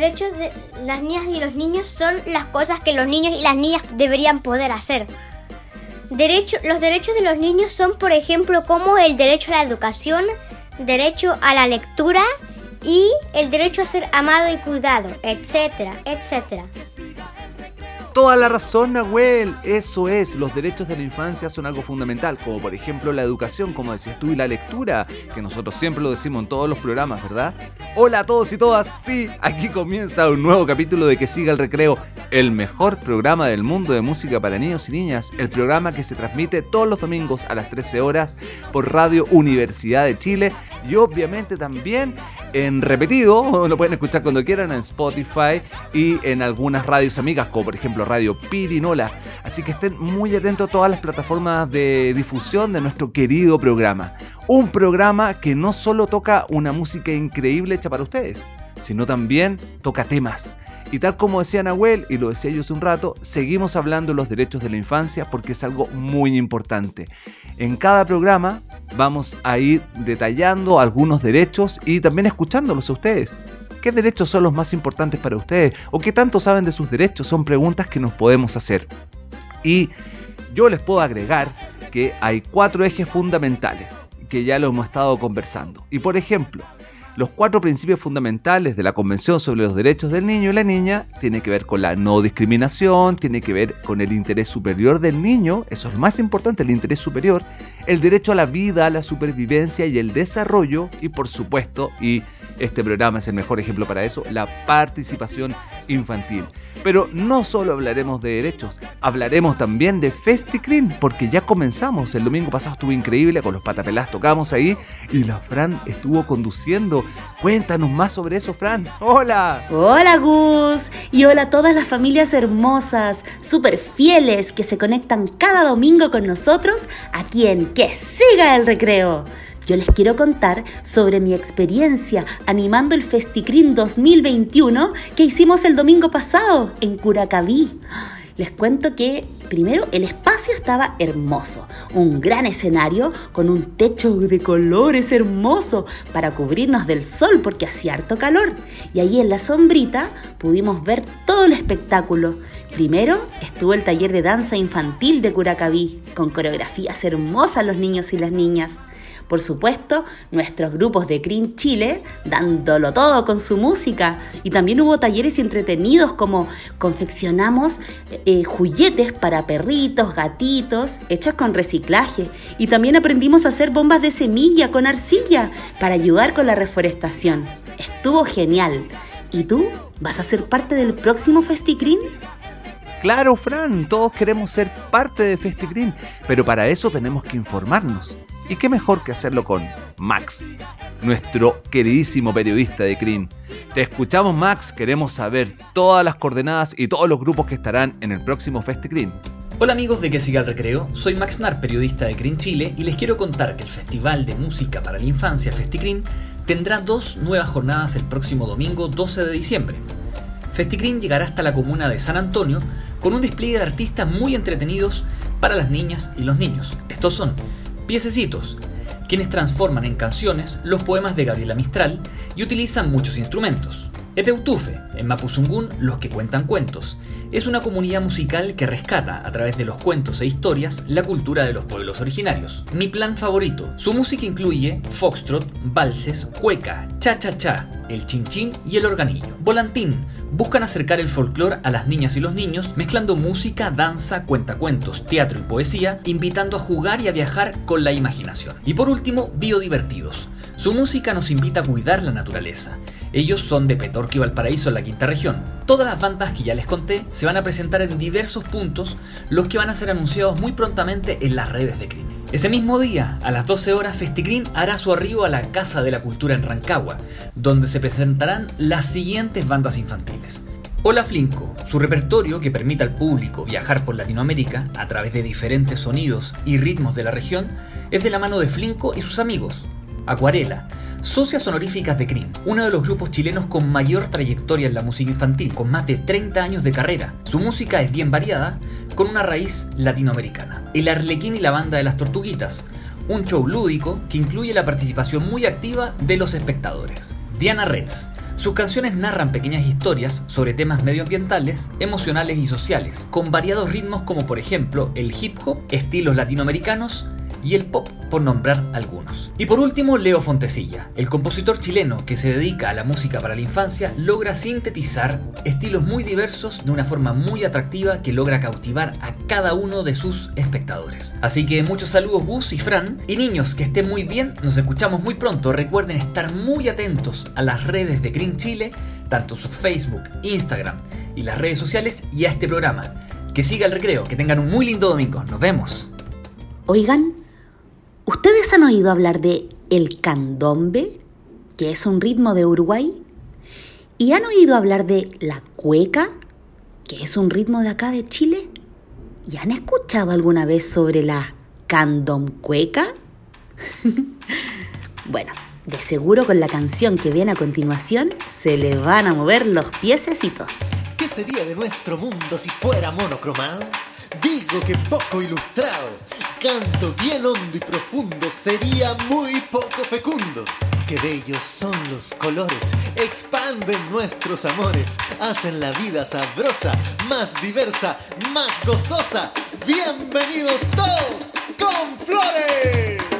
derechos de las niñas y los niños son las cosas que los niños y las niñas deberían poder hacer. Los derechos de los niños son, por ejemplo, como el derecho a la educación, derecho a la lectura y el derecho a ser amado y cuidado, etcétera, etcétera. Toda la razón, Nahuel. Eso es, los derechos de la infancia son algo fundamental, como por ejemplo la educación, como decías tú, y la lectura, que nosotros siempre lo decimos en todos los programas, ¿verdad? Hola a todos y todas, sí, aquí comienza un nuevo capítulo de Que siga el recreo, el mejor programa del mundo de música para niños y niñas, el programa que se transmite todos los domingos a las 13 horas por Radio Universidad de Chile y obviamente también en repetido, lo pueden escuchar cuando quieran en Spotify y en algunas radios amigas, como por ejemplo Radio Pirinola. Así que estén muy atentos a todas las plataformas de difusión de nuestro querido programa. Un programa que no solo toca una música increíble hecha para ustedes, sino también toca temas y tal como decía Nahuel, y lo decía yo hace un rato, seguimos hablando de los derechos de la infancia porque es algo muy importante. En cada programa vamos a ir detallando algunos derechos y también escuchándolos a ustedes. ¿Qué derechos son los más importantes para ustedes? ¿O qué tanto saben de sus derechos? Son preguntas que nos podemos hacer. Y yo les puedo agregar que hay cuatro ejes fundamentales que ya lo hemos estado conversando. Y por ejemplo, los cuatro principios fundamentales de la Convención sobre los Derechos del Niño y la Niña tiene que ver con la no discriminación, tiene que ver con el interés superior del niño, eso es lo más importante, el interés superior, el derecho a la vida, a la supervivencia y el desarrollo, y por supuesto, y este programa es el mejor ejemplo para eso, la participación infantil. Pero no solo hablaremos de derechos, hablaremos también de FestiCrin, porque ya comenzamos. El domingo pasado estuvo increíble, con los patapelás tocamos ahí y la Fran estuvo conduciendo. Cuéntanos más sobre eso, Fran. ¡Hola! Hola, Gus. Y hola a todas las familias hermosas, súper fieles que se conectan cada domingo con nosotros aquí en Que Siga el Recreo. Yo les quiero contar sobre mi experiencia animando el Festicrin 2021 que hicimos el domingo pasado en Curacaví. Les cuento que primero el espacio estaba hermoso, un gran escenario con un techo de colores hermoso para cubrirnos del sol porque hacía harto calor. Y ahí en la sombrita pudimos ver todo el espectáculo. Primero estuvo el taller de danza infantil de Curacaví, con coreografías hermosas los niños y las niñas. Por supuesto, nuestros grupos de Green Chile dándolo todo con su música. Y también hubo talleres entretenidos como confeccionamos eh, juguetes para perritos, gatitos, hechos con reciclaje. Y también aprendimos a hacer bombas de semilla con arcilla para ayudar con la reforestación. Estuvo genial. ¿Y tú? ¿Vas a ser parte del próximo FestiGreen? Claro, Fran, todos queremos ser parte de FestiGreen, pero para eso tenemos que informarnos. Y qué mejor que hacerlo con Max, nuestro queridísimo periodista de CRIN. Te escuchamos Max, queremos saber todas las coordenadas y todos los grupos que estarán en el próximo FestiCRIN. Hola amigos de Que Siga Recreo, soy Max Nar, periodista de CRIN Chile, y les quiero contar que el Festival de Música para la Infancia FestiCRIN tendrá dos nuevas jornadas el próximo domingo 12 de diciembre. FestiCRIN llegará hasta la comuna de San Antonio con un despliegue de artistas muy entretenidos para las niñas y los niños. Estos son Piececitos, quienes transforman en canciones los poemas de Gabriela Mistral y utilizan muchos instrumentos. Epeutufe, en Mapuzungún, los que cuentan cuentos, es una comunidad musical que rescata, a través de los cuentos e historias, la cultura de los pueblos originarios. Mi plan favorito. Su música incluye foxtrot, valses, cueca, cha-cha-cha, el chin-chin y el organillo. Volantín. Buscan acercar el folclore a las niñas y los niños, mezclando música, danza, cuentacuentos, teatro y poesía, invitando a jugar y a viajar con la imaginación. Y por último, biodivertidos. Su música nos invita a cuidar la naturaleza. Ellos son de Petorquio Valparaíso en la quinta región. Todas las bandas que ya les conté se van a presentar en diversos puntos, los que van a ser anunciados muy prontamente en las redes de Crin. Ese mismo día, a las 12 horas, FestiCrin hará su arribo a la Casa de la Cultura en Rancagua, donde se presentarán las siguientes bandas infantiles. Hola Flinco, su repertorio que permite al público viajar por Latinoamérica a través de diferentes sonidos y ritmos de la región es de la mano de Flinco y sus amigos. Acuarela, socias honoríficas de CRIM, uno de los grupos chilenos con mayor trayectoria en la música infantil, con más de 30 años de carrera. Su música es bien variada, con una raíz latinoamericana. El Arlequín y la banda de las Tortuguitas, un show lúdico que incluye la participación muy activa de los espectadores. Diana Reds. Sus canciones narran pequeñas historias sobre temas medioambientales, emocionales y sociales, con variados ritmos como por ejemplo el hip hop, estilos latinoamericanos, y el pop, por nombrar algunos. Y por último, Leo Fontecilla, el compositor chileno que se dedica a la música para la infancia, logra sintetizar estilos muy diversos de una forma muy atractiva que logra cautivar a cada uno de sus espectadores. Así que muchos saludos Gus y Fran, y niños que estén muy bien, nos escuchamos muy pronto, recuerden estar muy atentos a las redes de Green Chile, tanto su Facebook, Instagram y las redes sociales y a este programa. Que siga el recreo, que tengan un muy lindo domingo, nos vemos. Oigan, ¿Ustedes han oído hablar de el candombe, que es un ritmo de Uruguay? ¿Y han oído hablar de la cueca, que es un ritmo de acá de Chile? ¿Y han escuchado alguna vez sobre la candomcueca? bueno, de seguro con la canción que viene a continuación se le van a mover los piececitos. ¿Qué sería de nuestro mundo si fuera monocromado? Digo que poco ilustrado, canto bien hondo y profundo, sería muy poco fecundo. Qué bellos son los colores, expanden nuestros amores, hacen la vida sabrosa, más diversa, más gozosa. Bienvenidos todos con flores.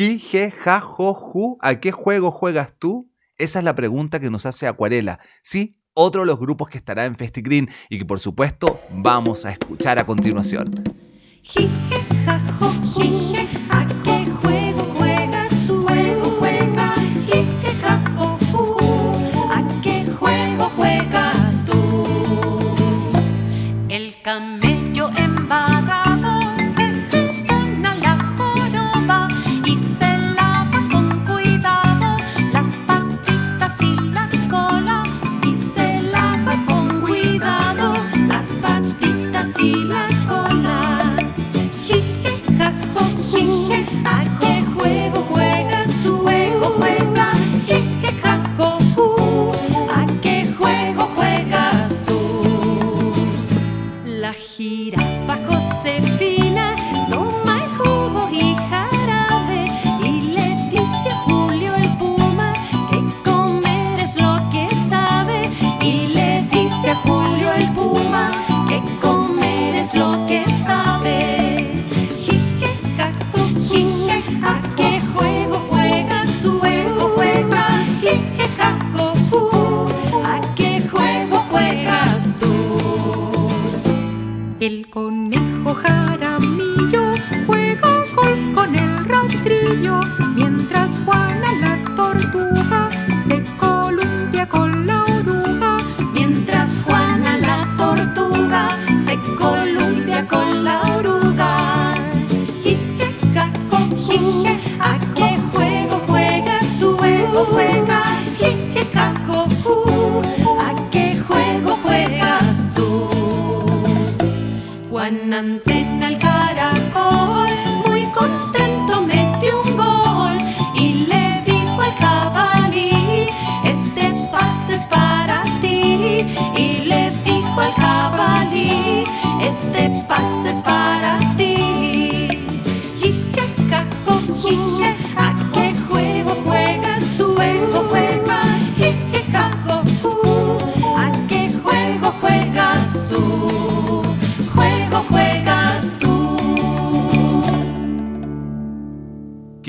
Ji, je, ja, jo. ¿A qué juego juegas tú? Esa es la pregunta que nos hace Acuarela. Sí, otro de los grupos que estará en FestiGreen y que por supuesto vamos a escuchar a continuación. Ja, Juan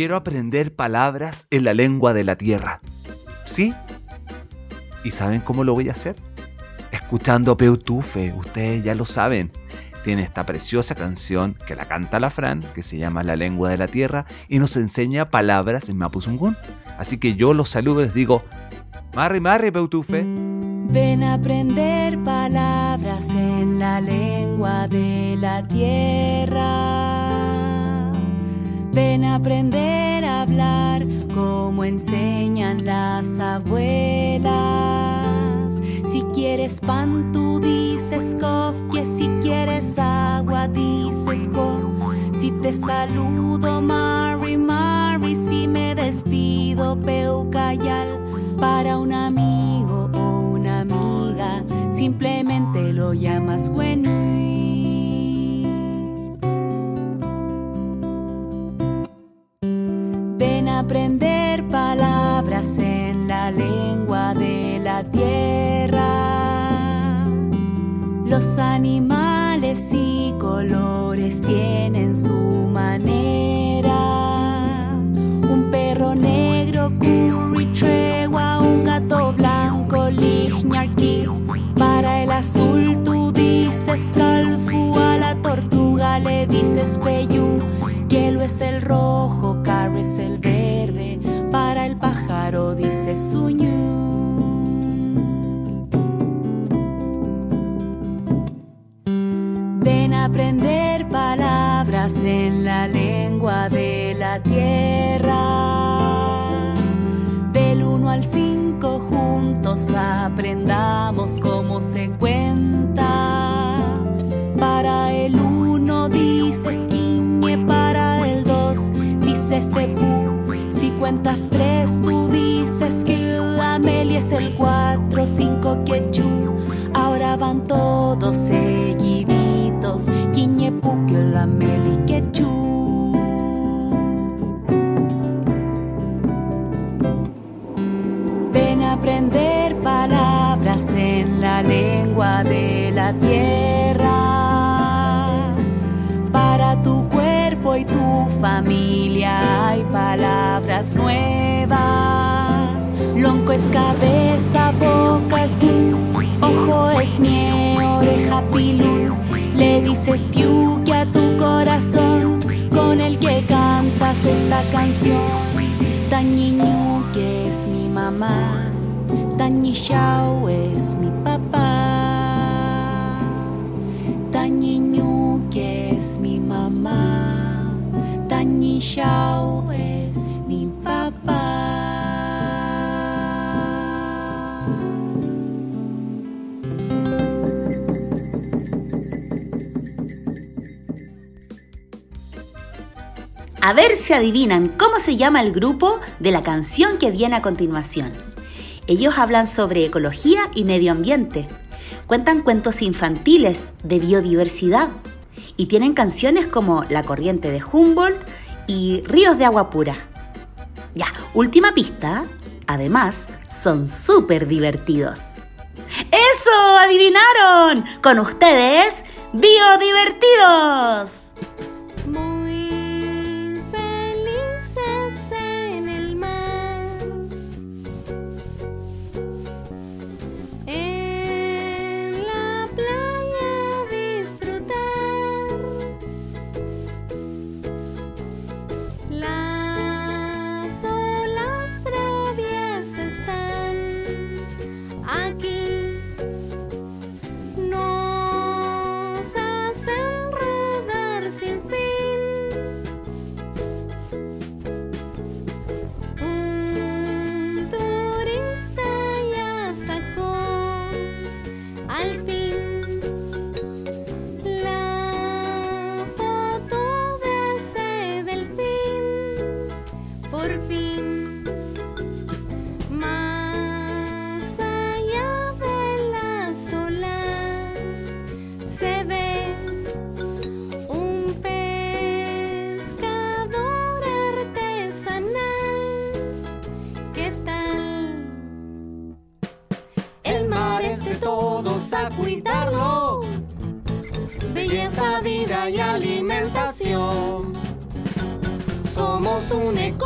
Quiero aprender palabras en la lengua de la tierra. ¿Sí? ¿Y saben cómo lo voy a hacer? Escuchando Peutufe, ustedes ya lo saben. Tiene esta preciosa canción que la canta la Fran, que se llama La lengua de la tierra, y nos enseña palabras en Mapuzungún. Así que yo los saludo y les digo, Marri Marri Peutufe. Ven a aprender palabras en la lengua de la tierra. Ven a aprender a hablar como enseñan las abuelas. Si quieres pan, tú dices cof, que si quieres agua, dices co. Si te saludo, Mari, Mari, si me despido, Peucayal. Para un amigo o una amiga, simplemente lo llamas Wenui. Aprender palabras en la lengua de la tierra. Los animales y colores tienen su manera. Un perro negro, curry tregua, un gato blanco, lignarki. Para el azul tú dices calfu, a la tortuga le dices peyú. Hielo es el rojo, es el verde. Para el pájaro dices suñú. Ven a aprender palabras en la lengua de la tierra. Del 1 al 5 juntos aprendamos cómo se cuenta. Para el 1 dices quiñe, para el 2 Si cuentas 3 tú dices que Amelia es el 4, 5 quechú. Ahora van todos seguiditos. Quiñe, puque, la meli, quechú. Ven a aprender palabras en la lengua de la tierra. Para tu cuerpo y tu familia y para palabras nuevas. Lonco es cabeza, boca es gu, ojo es nie, oreja pilul. Le dices piuque a tu corazón con el que cantas esta canción. Tañiñu que es mi mamá, Tañishao es mi papá. Tañiñu que es mi mamá, Es mi papá. A ver si adivinan cómo se llama el grupo de la canción que viene a continuación. Ellos hablan sobre ecología y medio ambiente, cuentan cuentos infantiles de biodiversidad y tienen canciones como La corriente de Humboldt y Ríos de agua pura. Ya, última pista, además son súper divertidos. ¡Eso! ¡Adivinaron! Con ustedes, Biodivertidos.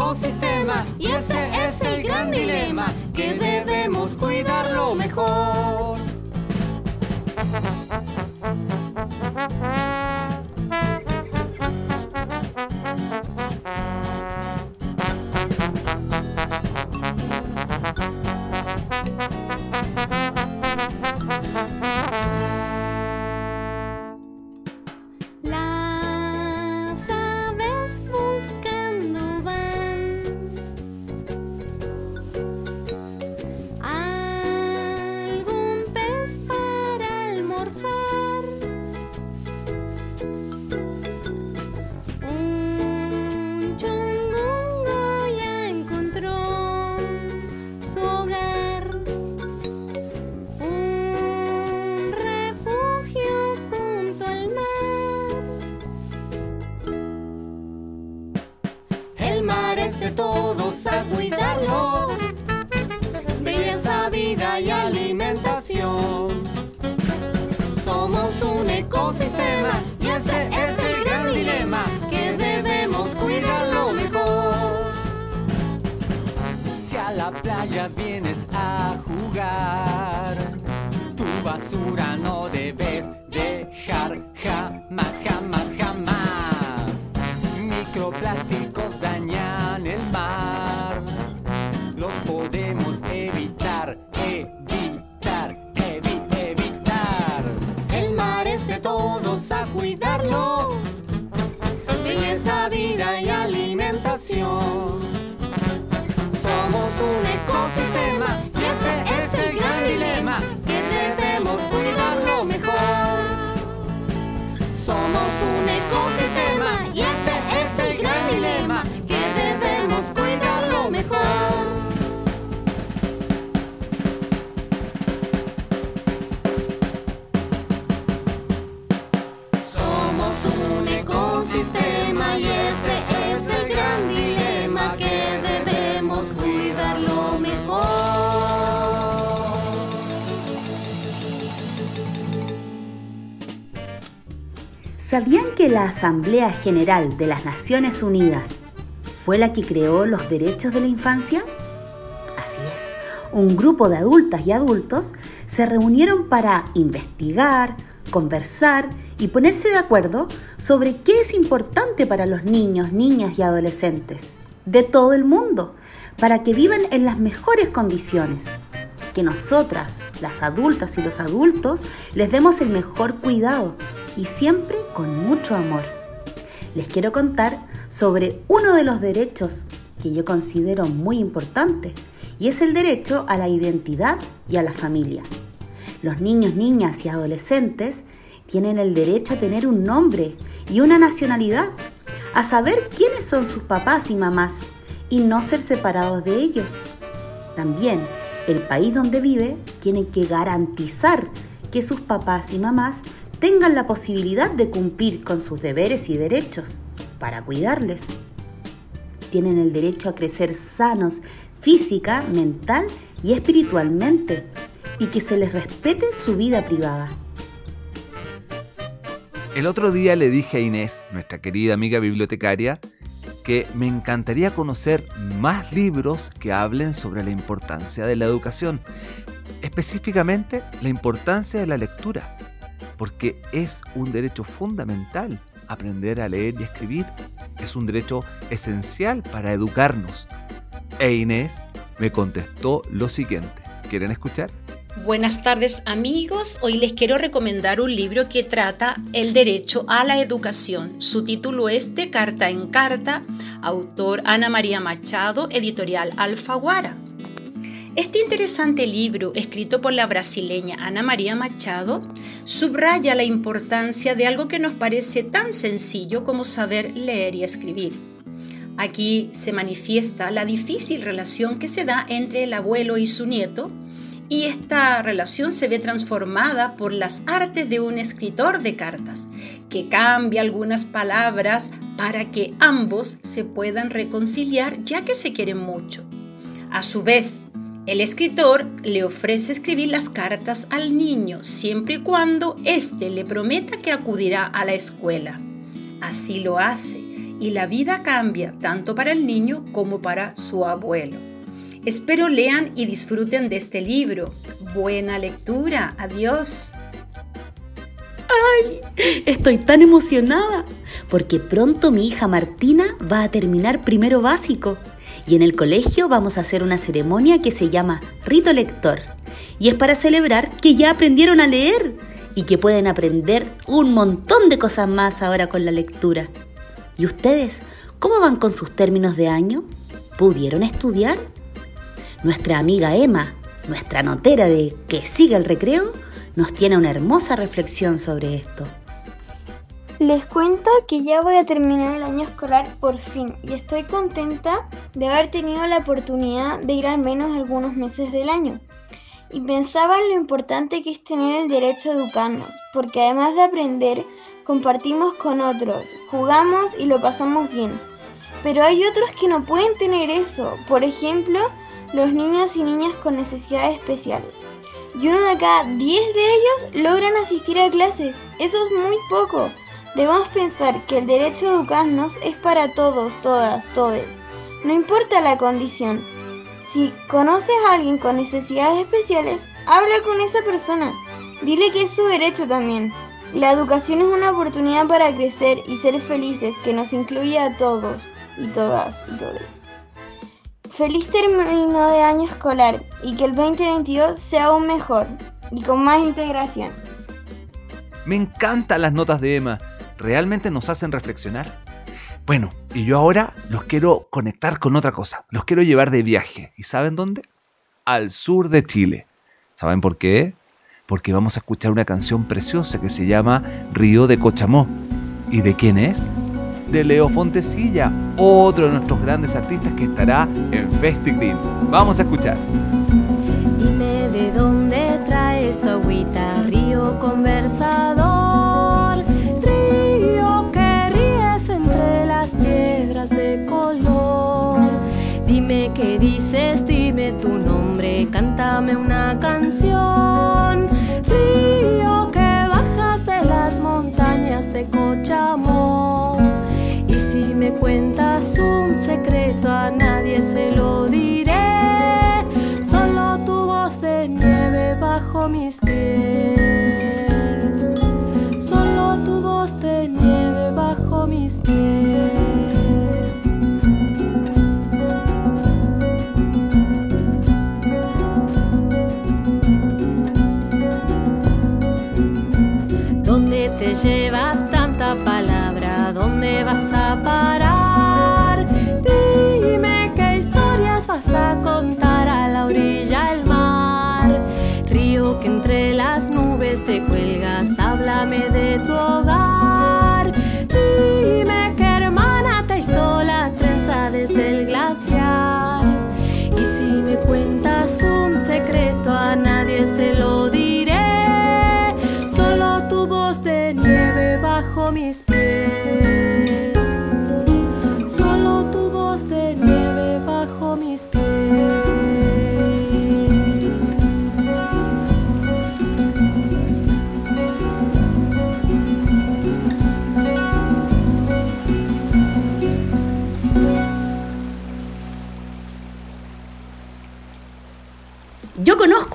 Un ecosistema y ese basura no Asamblea General de las Naciones Unidas fue la que creó los derechos de la infancia? Así es, un grupo de adultas y adultos se reunieron para investigar, conversar y ponerse de acuerdo sobre qué es importante para los niños, niñas y adolescentes de todo el mundo, para que vivan en las mejores condiciones. Que nosotras, las adultas y los adultos, les demos el mejor cuidado y siempre con mucho amor. Les quiero contar sobre uno de los derechos que yo considero muy importante y es el derecho a la identidad y a la familia. Los niños, niñas y adolescentes tienen el derecho a tener un nombre y una nacionalidad, a saber quiénes son sus papás y mamás y no ser separados de ellos. También el país donde vive tiene que garantizar que sus papás y mamás tengan la posibilidad de cumplir con sus deberes y derechos para cuidarles. Tienen el derecho a crecer sanos física, mental y espiritualmente y que se les respete su vida privada. El otro día le dije a Inés, nuestra querida amiga bibliotecaria, que me encantaría conocer más libros que hablen sobre la importancia de la educación, específicamente la importancia de la lectura, porque es un derecho fundamental aprender a leer y escribir, es un derecho esencial para educarnos. E Inés me contestó lo siguiente, ¿quieren escuchar? Buenas tardes amigos, hoy les quiero recomendar un libro que trata el derecho a la educación. Su título es De Carta en Carta, autor Ana María Machado, editorial Alfaguara. Este interesante libro, escrito por la brasileña Ana María Machado, subraya la importancia de algo que nos parece tan sencillo como saber leer y escribir. Aquí se manifiesta la difícil relación que se da entre el abuelo y su nieto, y esta relación se ve transformada por las artes de un escritor de cartas, que cambia algunas palabras para que ambos se puedan reconciliar ya que se quieren mucho. A su vez, el escritor le ofrece escribir las cartas al niño siempre y cuando éste le prometa que acudirá a la escuela. Así lo hace y la vida cambia tanto para el niño como para su abuelo. Espero lean y disfruten de este libro. Buena lectura. Adiós. ¡Ay! Estoy tan emocionada porque pronto mi hija Martina va a terminar primero básico y en el colegio vamos a hacer una ceremonia que se llama Rito Lector y es para celebrar que ya aprendieron a leer y que pueden aprender un montón de cosas más ahora con la lectura. ¿Y ustedes cómo van con sus términos de año? ¿Pudieron estudiar? Nuestra amiga Emma, nuestra notera de Que siga el recreo, nos tiene una hermosa reflexión sobre esto. Les cuento que ya voy a terminar el año escolar por fin y estoy contenta de haber tenido la oportunidad de ir al menos algunos meses del año. Y pensaba en lo importante que es tener el derecho a educarnos, porque además de aprender, compartimos con otros, jugamos y lo pasamos bien. Pero hay otros que no pueden tener eso, por ejemplo, los niños y niñas con necesidades especiales. Y uno de cada 10 de ellos logran asistir a clases. Eso es muy poco. Debemos pensar que el derecho a educarnos es para todos, todas, todes. No importa la condición. Si conoces a alguien con necesidades especiales, habla con esa persona. Dile que es su derecho también. La educación es una oportunidad para crecer y ser felices que nos incluye a todos y todas y todes. Feliz término de año escolar y que el 2022 sea aún mejor y con más integración. Me encantan las notas de Emma, realmente nos hacen reflexionar. Bueno, y yo ahora los quiero conectar con otra cosa, los quiero llevar de viaje. ¿Y saben dónde? Al sur de Chile. ¿Saben por qué? Porque vamos a escuchar una canción preciosa que se llama Río de Cochamó. ¿Y de quién es? de Leo Fontecilla, otro de nuestros grandes artistas que estará en FestiGreen. Vamos a escuchar. Dime de dónde traes tu agüita, río conversador, nombre, cántame una canción. Te cuelgas, háblame de tu.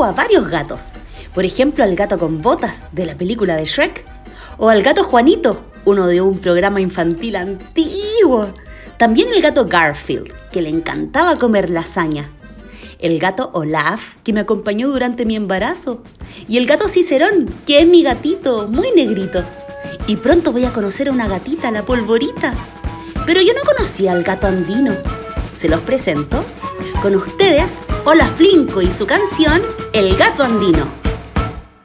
A varios gatos. Por ejemplo, al gato con botas de la película de Shrek. O al gato Juanito, uno de un programa infantil antiguo. También el gato Garfield, que le encantaba comer lasaña. El gato Olaf, que me acompañó durante mi embarazo. Y el gato Cicerón, que es mi gatito, muy negrito. Y pronto voy a conocer a una gatita, la polvorita. Pero yo no conocía al gato andino. Se los presento. Con ustedes, Olaf Flinco y su canción El gato andino.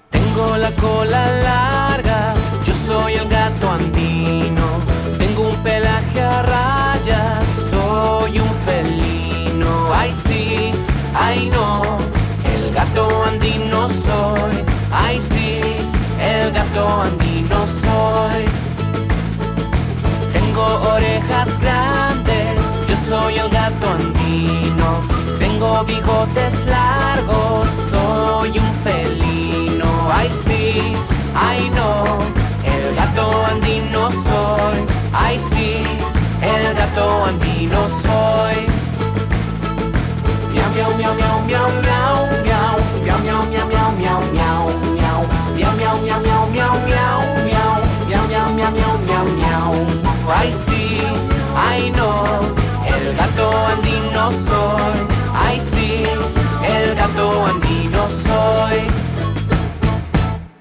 Tengo la cola larga, yo soy el gato andino. Tengo un pelaje a rayas, soy un felino. Ay sí, ay no, el gato andino soy. Ay sí, el gato andino soy. Orejas grandes, yo soy el gato andino. Tengo bigotes largos, soy un felino. Ay sí, soy. Ay sí, el gato andino soy.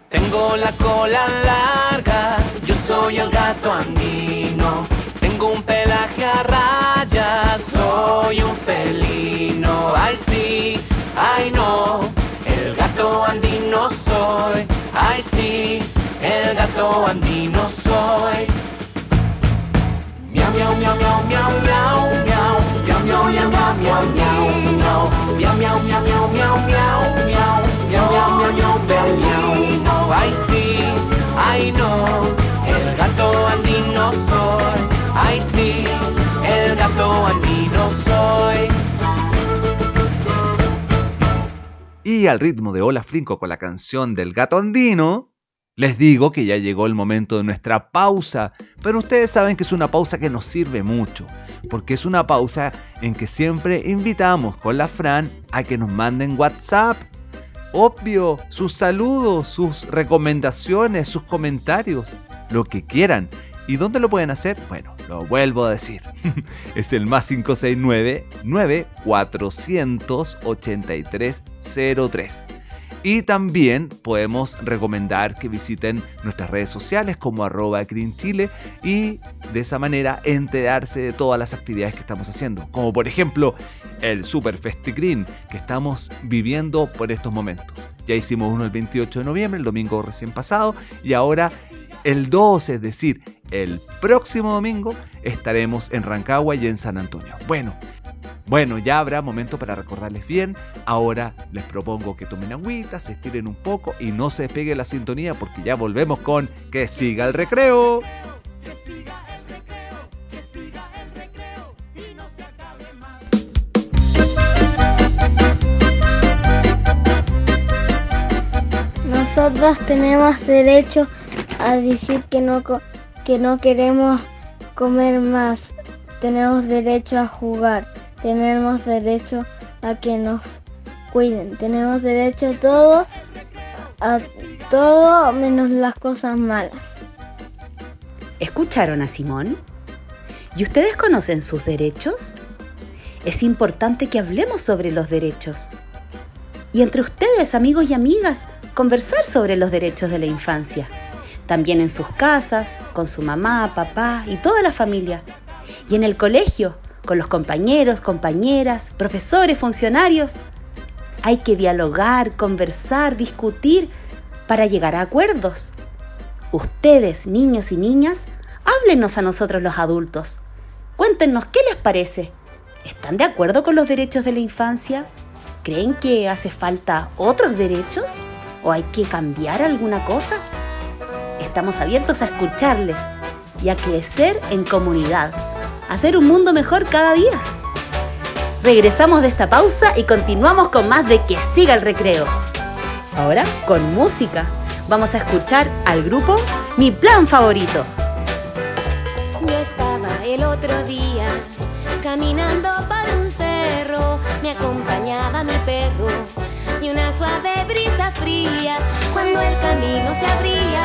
Tengo la cola larga, yo soy el gato andino. Tengo un pelaje a rayas, soy un felino. Ay sí, ay no, el gato andino soy. Ay sí, el gato andino soy miau, miau, miau, miau, miau, miau. Soy una miau, miau, miau, miau, miau, miau, miau, miau. Miau, miau, miau, miau, miau, miau. Ay sí, ay no, el gato andino soy. Ay sí, el gato andino soy. Y al ritmo de Ola Flinco con la canción del gato andino, les digo que ya llegó el momento de nuestra pausa, pero ustedes saben que es una pausa que nos sirve mucho, porque es una pausa en que siempre invitamos con la Fran a que nos manden WhatsApp. Obvio, sus saludos, sus recomendaciones, sus comentarios, lo que quieran. ¿Y dónde lo pueden hacer? Bueno, lo vuelvo a decir. es el más 569 9483 03. Y también podemos recomendar que visiten nuestras redes sociales como arroba Green Chile y de esa manera enterarse de todas las actividades que estamos haciendo. Como por ejemplo el Super Festi Green que estamos viviendo por estos momentos. Ya hicimos uno el 28 de noviembre, el domingo recién pasado, y ahora el 12, es decir, el próximo domingo, estaremos en Rancagua y en San Antonio. Bueno, bueno, ya habrá momento para recordarles bien. Ahora les propongo que tomen agüita, se estiren un poco y no se despegue la sintonía porque ya volvemos con Que siga el recreo. Nosotros tenemos derecho a decir que no, co- que no queremos comer más. Tenemos derecho a jugar. Tenemos derecho a que nos cuiden. Tenemos derecho a todo, a todo menos las cosas malas. ¿Escucharon a Simón? ¿Y ustedes conocen sus derechos? Es importante que hablemos sobre los derechos. Y entre ustedes, amigos y amigas, conversar sobre los derechos de la infancia. También en sus casas, con su mamá, papá y toda la familia. Y en el colegio, con los compañeros, compañeras, profesores, funcionarios. Hay que dialogar, conversar, discutir para llegar a acuerdos. Ustedes, niños y niñas, háblenos a nosotros los adultos. Cuéntenos qué les parece. ¿Están de acuerdo con los derechos de la infancia? ¿Creen que hace falta otros derechos? ¿O hay que cambiar alguna cosa? Estamos abiertos a escucharles y a crecer en comunidad, hacer un mundo mejor cada día. Regresamos de esta pausa y continuamos con más de Que siga el recreo. Ahora con música. Vamos a escuchar al grupo Mi Plan Favorito. Yo estaba el otro día caminando por un cerro, me acompañaba mi perro y una suave brisa fría. Cuando el camino se abría,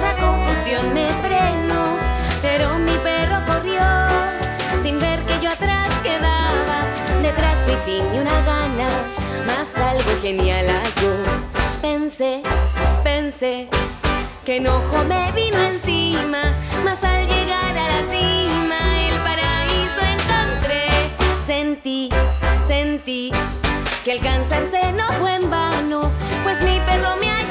la confusión me frenó, pero perro sin ver que yo atrás quedaba. Detrás fui sin ni una gana, más algo genial halló. Pensé, pensé que enojo me vino encima, mas al llegar a la cima el paraíso encontré. Sentí, sentí que alcanzarse no fue en vano, pues mi perro me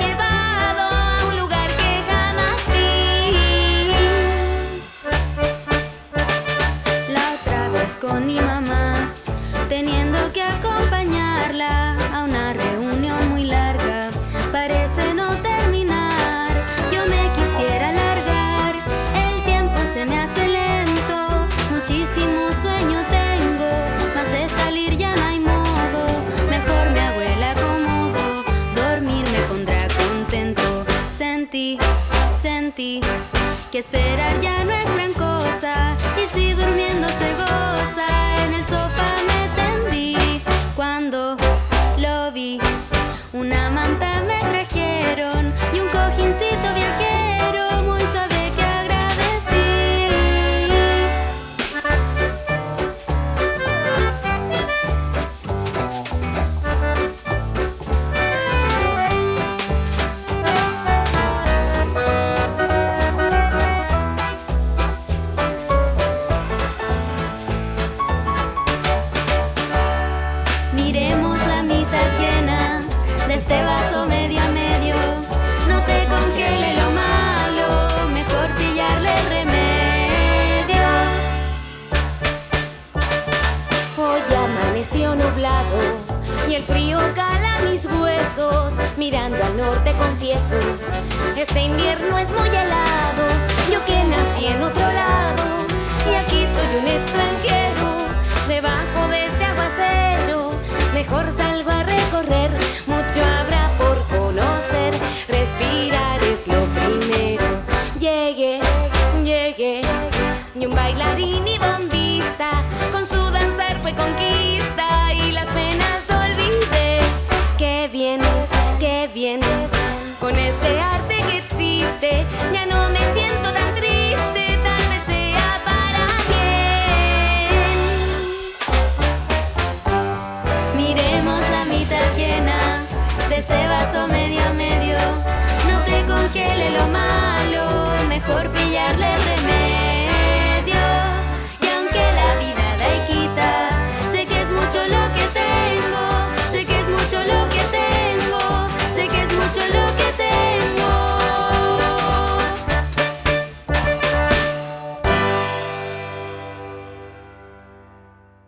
con mi mamá, teniendo que acompañarla a una reunión muy larga, parece no terminar. Yo me quisiera alargar, el tiempo se me hace lento, muchísimo sueño tengo, más de salir ya no hay modo. Mejor mi abuela acomodo, dormir me pondrá contento. Sentí, sentí que esperar ya no es gran cosa lo vi. Una manta me trajeron y un cojincito viajero este invierno es muy helado. Yo que nací en otro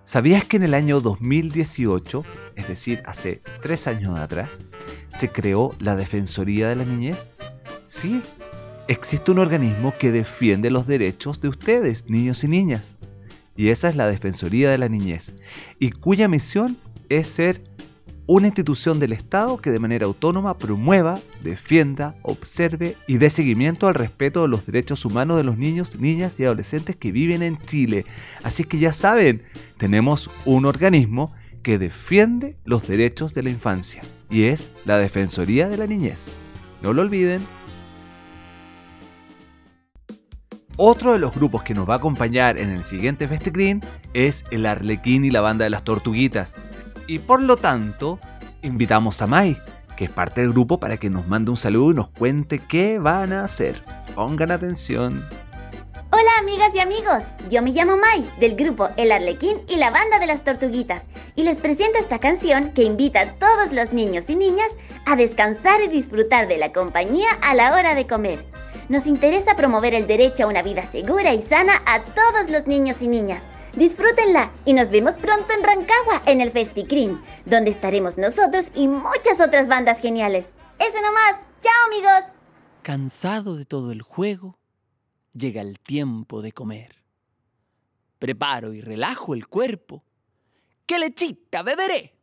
¿Sabías que en el año 2018, es decir, hace tres años atrás, se creó la Defensoría de la Niñez? Sí, existe un organismo que defiende los derechos de ustedes, niños y niñas. Y esa es la Defensoría de la Niñez, y cuya misión es ser una institución del Estado que de manera autónoma promueva, defienda, observe y dé seguimiento al respeto de los derechos humanos de los niños, niñas y adolescentes que viven en Chile. Así que ya saben, tenemos un organismo que defiende los derechos de la infancia y es la Defensoría de la Niñez. No lo olviden. Otro de los grupos que nos va a acompañar en el siguiente Festicrín es el Arlequín y la Banda de las Tortuguitas. Y por lo tanto, invitamos a Mai, que es parte del grupo, para que nos mande un saludo y nos cuente qué van a hacer. Pongan atención. Hola amigas y amigos, yo me llamo Mai, del grupo El Arlequín y la Banda de las Tortuguitas, y les presento esta canción que invita a todos los niños y niñas a descansar y disfrutar de la compañía a la hora de comer. Nos interesa promover el derecho a una vida segura y sana a todos los niños y niñas. Disfrútenla y nos vemos pronto en Rancagua en el Festicrim, donde estaremos nosotros y muchas otras bandas geniales. Eso nomás, chao amigos. Cansado de todo el juego, llega el tiempo de comer. Preparo y relajo el cuerpo. ¡Qué lechita beberé!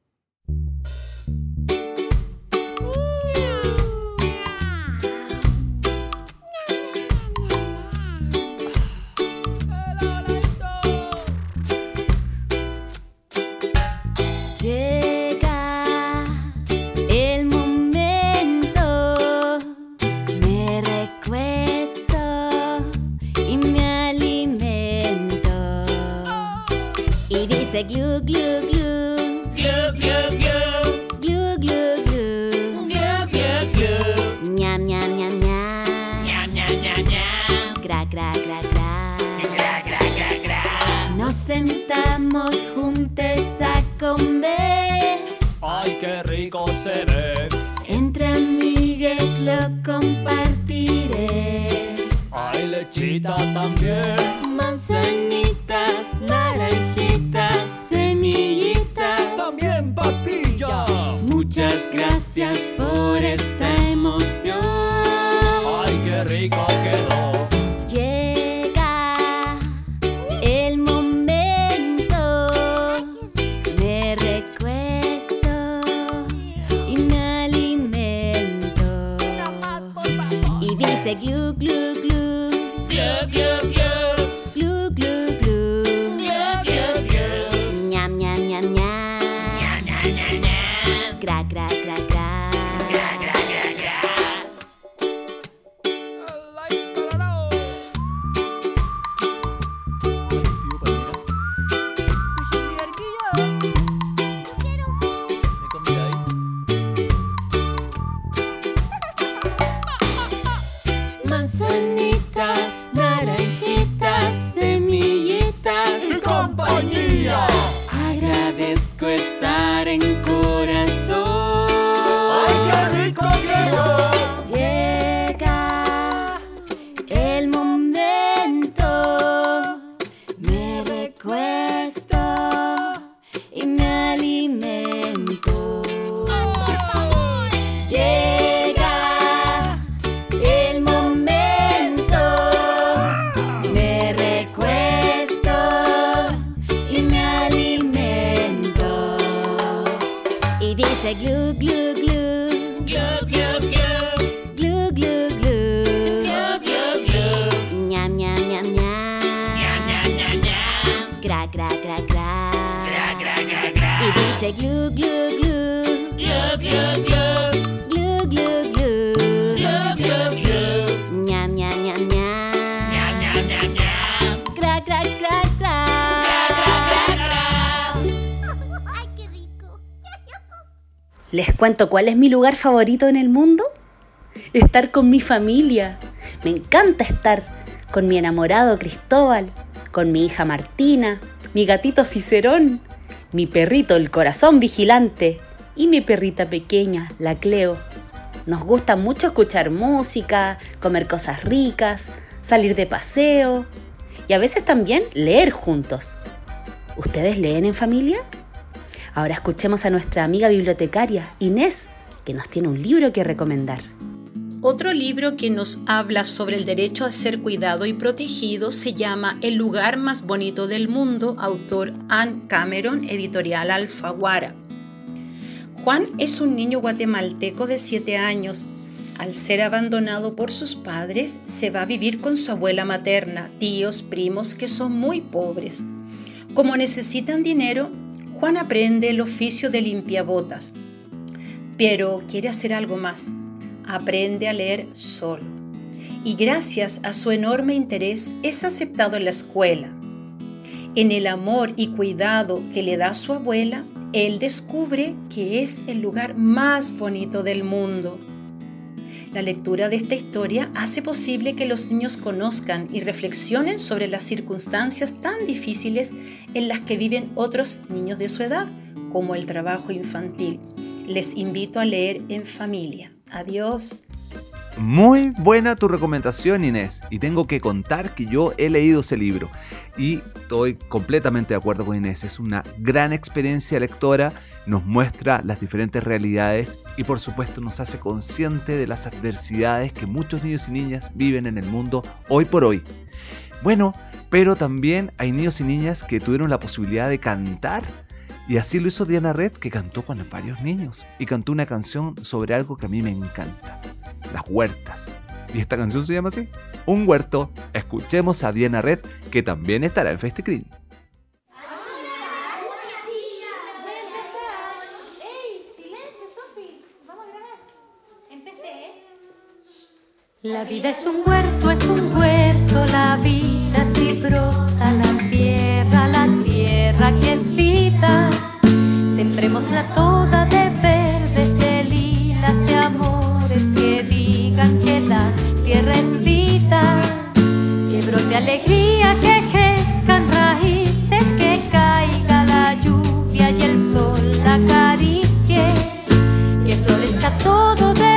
Lechita cuento cuál es mi lugar favorito en el mundo? Estar con mi familia. Me encanta estar con mi enamorado Cristóbal, con mi hija Martina, mi gatito Cicerón, mi perrito el corazón vigilante y mi perrita pequeña, la Cleo. Nos gusta mucho escuchar música, comer cosas ricas, salir de paseo y a veces también leer juntos. ¿Ustedes leen en familia? Ahora escuchemos a nuestra amiga bibliotecaria, Inés, que nos tiene un libro que recomendar. Otro libro que nos habla sobre el derecho a ser cuidado y protegido se llama El lugar más bonito del mundo, autor Ann Cameron, editorial Alfaguara. Juan es un niño guatemalteco de 7 años. Al ser abandonado por sus padres, se va a vivir con su abuela materna, tíos, primos que son muy pobres. Como necesitan dinero, Juan aprende el oficio de limpiabotas, pero quiere hacer algo más. Aprende a leer solo. Y gracias a su enorme interés es aceptado en la escuela. En el amor y cuidado que le da su abuela, él descubre que es el lugar más bonito del mundo. La lectura de esta historia hace posible que los niños conozcan y reflexionen sobre las circunstancias tan difíciles en las que viven otros niños de su edad, como el trabajo infantil. Les invito a leer en familia. Adiós. Muy buena tu recomendación, Inés. Y tengo que contar que yo he leído ese libro. Y estoy completamente de acuerdo con Inés. Es una gran experiencia lectora. Nos muestra las diferentes realidades y por supuesto nos hace consciente de las adversidades que muchos niños y niñas viven en el mundo hoy por hoy. Bueno, pero también hay niños y niñas que tuvieron la posibilidad de cantar y así lo hizo Diana Red, que cantó con varios niños. Y cantó una canción sobre algo que a mí me encanta. Las huertas. Y esta canción se llama así. Un huerto. Escuchemos a Diana Red, que también estará en Festicrim. La vida es un huerto, es un huerto, la vida si brota la tierra, la tierra que es vida. Sembrémosla toda de verdes, de lilas, de amores que digan que la tierra es vida. Que brote alegría, que crezcan raíces, que caiga la lluvia y el sol la acaricie. Que florezca todo de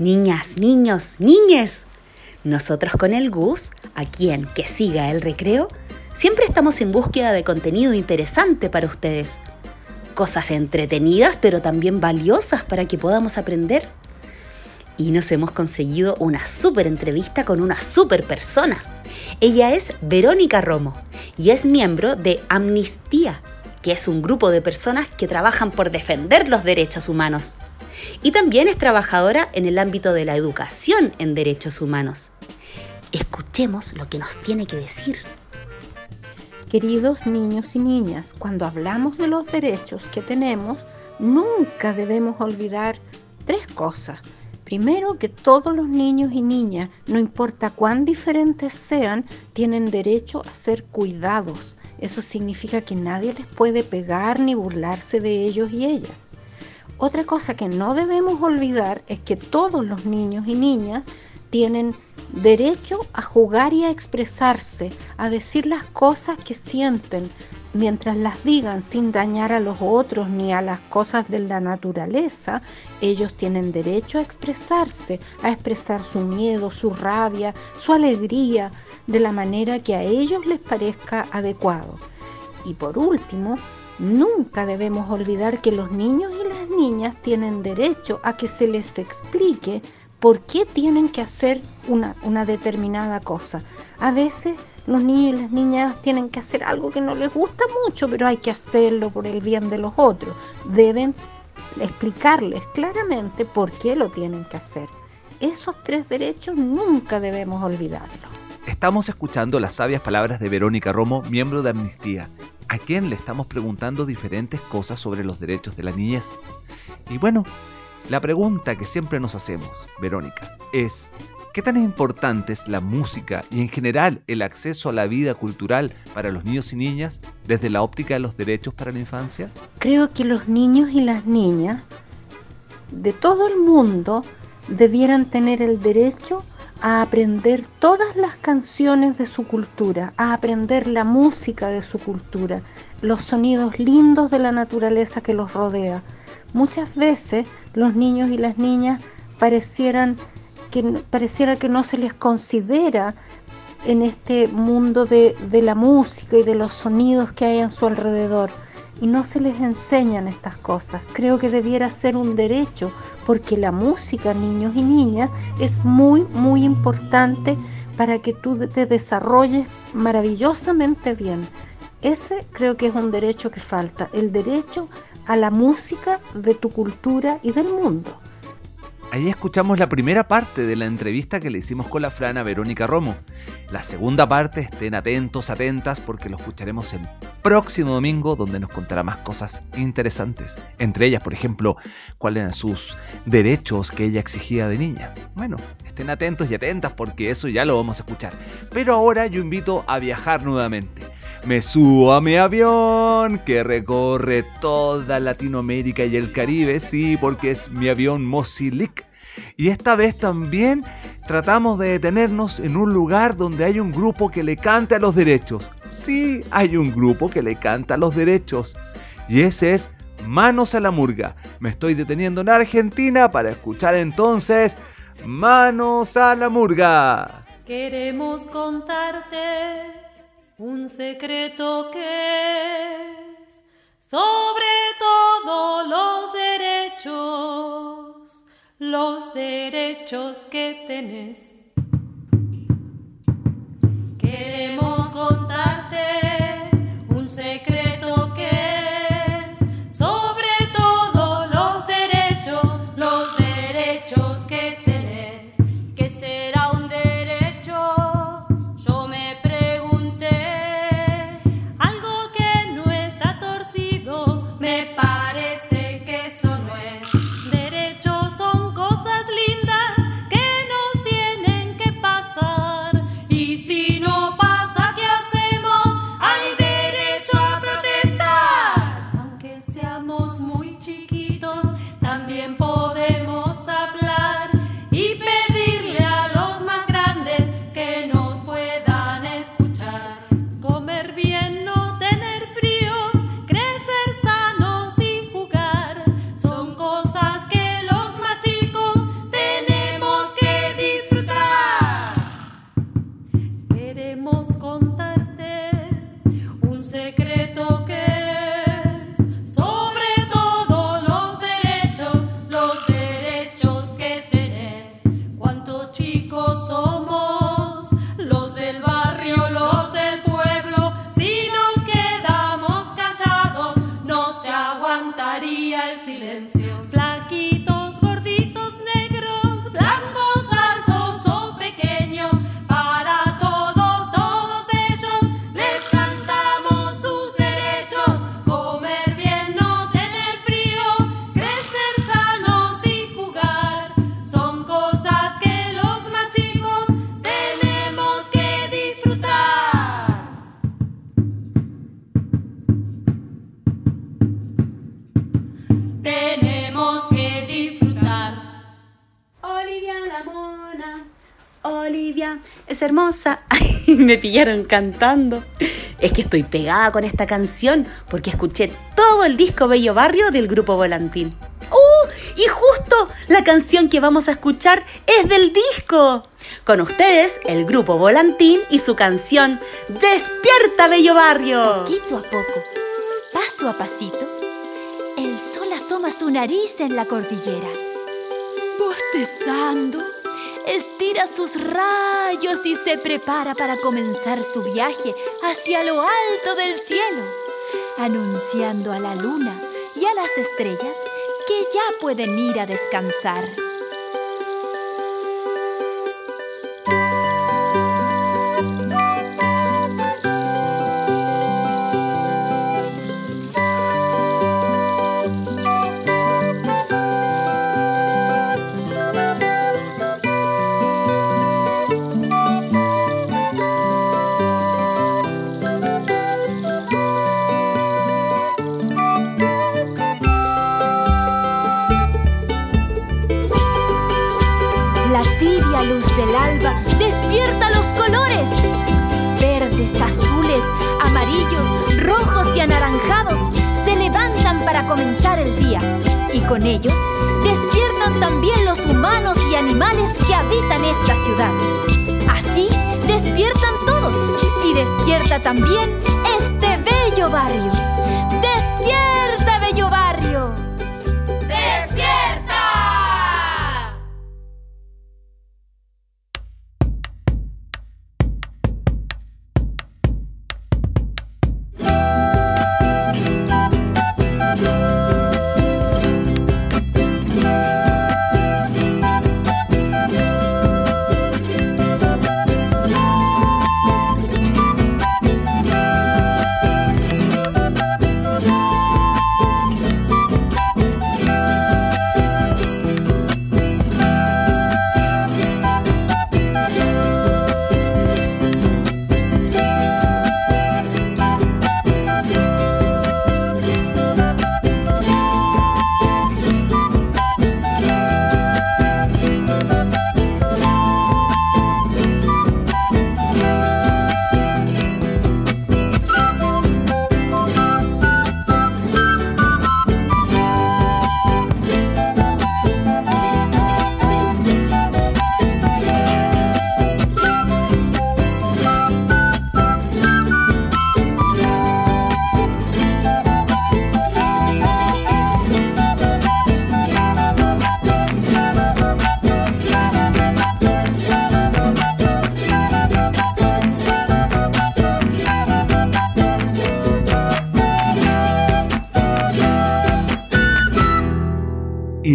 Niñas, niños, niñes. Nosotros con el Gus, aquí en Que Siga el Recreo, siempre estamos en búsqueda de contenido interesante para ustedes. Cosas entretenidas pero también valiosas para que podamos aprender. Y nos hemos conseguido una súper entrevista con una súper persona. Ella es Verónica Romo y es miembro de Amnistía, que es un grupo de personas que trabajan por defender los derechos humanos. Y también es trabajadora en el ámbito de la educación en derechos humanos. Escuchemos lo que nos tiene que decir. Queridos niños y niñas, cuando hablamos de los derechos que tenemos, nunca debemos olvidar tres cosas. Primero, que todos los niños y niñas, no importa cuán diferentes sean, tienen derecho a ser cuidados. Eso significa que nadie les puede pegar ni burlarse de ellos y ellas. Otra cosa que no debemos olvidar es que todos los niños y niñas tienen derecho a jugar y a expresarse, a decir las cosas que sienten, mientras las digan sin dañar a los otros ni a las cosas de la naturaleza, ellos tienen derecho a expresarse, a expresar su miedo, su rabia, su alegría, de la manera que a ellos les parezca adecuado. Y por último, nunca debemos olvidar que los niños y las niñas tienen derecho a que se les explique por qué tienen que hacer una, determinada cosa. A veces los niños y las niñas tienen que hacer algo que no les gusta mucho, pero hay que hacerlo por el bien de los otros. Deben explicarles claramente por qué lo tienen que hacer. Esos tres derechos nunca debemos olvidarlos. Estamos escuchando las sabias palabras de Verónica Romo, miembro de Amnistía, a quien le estamos preguntando diferentes cosas sobre los derechos de la niñez. Y bueno, la pregunta que siempre nos hacemos, Verónica, es, ¿qué tan importante es la música y en general el acceso a la vida cultural para los niños y niñas desde la óptica de los derechos para la infancia? Creo que los niños y las niñas de todo el mundo debieran tener el derecho a aprender todas las canciones de su cultura, a aprender la música de su cultura, los sonidos lindos de la naturaleza que los rodea. Muchas veces los niños y las niñas parecieran que, pareciera que no se les considera en este mundo de, de la música y de los sonidos que hay a su alrededor y no se les enseñan estas cosas. Creo que debiera ser un derecho porque la música, niños y niñas, es muy, muy importante para que tú te desarrolles maravillosamente bien. Ese creo que es un derecho que falta, el derecho a la música de tu cultura y del mundo. Ahí escuchamos la primera parte de la entrevista que le hicimos con la frana Verónica Romo. La segunda parte estén atentos, atentas, porque lo escucharemos el próximo domingo, donde nos contará más cosas interesantes. Entre ellas, por ejemplo, cuáles eran sus derechos que ella exigía de niña. Bueno, estén atentos y atentas, porque eso ya lo vamos a escuchar. Pero ahora yo invito a viajar nuevamente. Me subo a mi avión que recorre toda Latinoamérica y el Caribe, sí, porque es mi avión Mosilic. Y esta vez también tratamos de detenernos en un lugar donde hay un grupo que le canta a los derechos. Sí, hay un grupo que le canta a los derechos. Y ese es Manos a la Murga. Me estoy deteniendo en Argentina para escuchar entonces Manos a la Murga. Queremos contarte un secreto que es sobre todo los derechos, los derechos que tenés. Queremos contarte un secreto me pillaron cantando. Es que estoy pegada con esta canción porque escuché todo el disco Bello Barrio del grupo Volantín. ¡Uh! Y justo la canción que vamos a escuchar es del disco. Con ustedes, el grupo Volantín y su canción Despierta Bello Barrio. Poquito a poco, paso a pasito, el sol asoma su nariz en la cordillera. Bostezando, estira sus rayos y se prepara para comenzar su viaje hacia lo alto del cielo, anunciando a la luna y a las estrellas que ya pueden ir a descansar. Luz del alba despierta los colores. Verdes, azules, amarillos, rojos y anaranjados se levantan para comenzar el día. Y con ellos despiertan también los humanos y animales que habitan esta ciudad. Así despiertan todos y despierta también este bello barrio. ¡Despierta, bello barrio!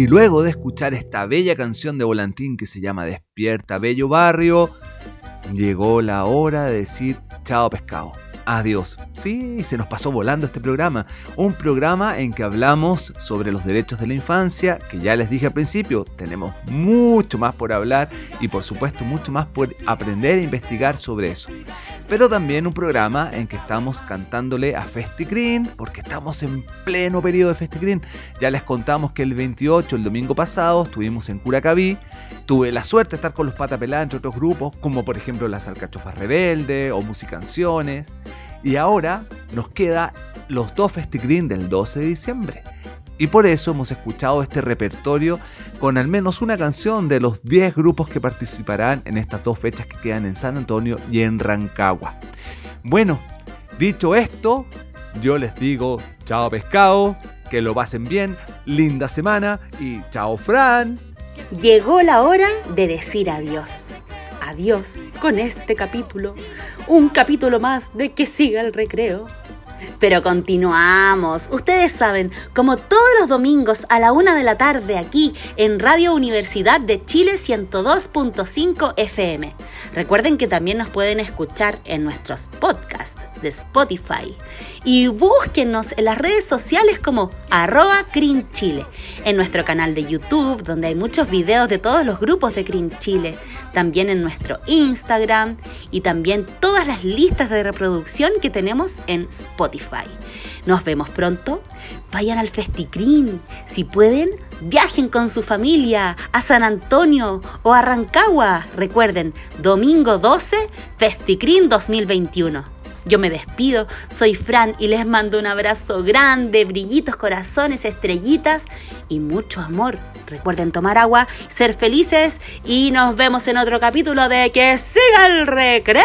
Y luego de escuchar esta bella canción de Volantín que se llama Despierta Bello Barrio, llegó la hora de decir chao pescado. Adiós. Sí, se nos pasó volando este programa. Un programa en que hablamos sobre los derechos de la infancia, que ya les dije al principio, tenemos mucho más por hablar y por supuesto mucho más por aprender e investigar sobre eso. Pero también un programa en que estamos cantándole a Festicrin, porque estamos en pleno periodo de Festicrin. Ya les contamos que el 28, el domingo pasado, estuvimos en Curacaví. Tuve la suerte de estar con los Patapelá entre otros grupos, como por ejemplo las Alcachofas Rebelde o Musicanciones. Y ahora nos queda los dos Festicrin del 12 de diciembre. Y por eso hemos escuchado este repertorio con al menos una canción de los 10 grupos que participarán en estas dos fechas que quedan en San Antonio y en Rancagua. Bueno, dicho esto, yo les digo chao pescado, que lo pasen bien, linda semana y chao Fran. Llegó la hora de decir adiós. Adiós con este capítulo. Un capítulo más de que siga el recreo. Pero continuamos. Ustedes saben, como todos los domingos a la una de la tarde aquí en Radio Universidad de Chile 102.5 FM. Recuerden que también nos pueden escuchar en nuestros podcasts de Spotify. Y búsquenos en las redes sociales como arroba Crin Chile. En nuestro canal de YouTube, donde hay muchos videos de todos los grupos de Crin Chile. También en nuestro Instagram y también todas las listas de reproducción que tenemos en Spotify. Nos vemos pronto. Vayan al Festicrin. Si pueden, viajen con su familia a San Antonio o a Rancagua. Recuerden, domingo 12, Festicrin 2021. Yo me despido, soy Fran y les mando un abrazo grande, brillitos, corazones, estrellitas y mucho amor. Recuerden tomar agua, ser felices y nos vemos en otro capítulo de Que siga el recreo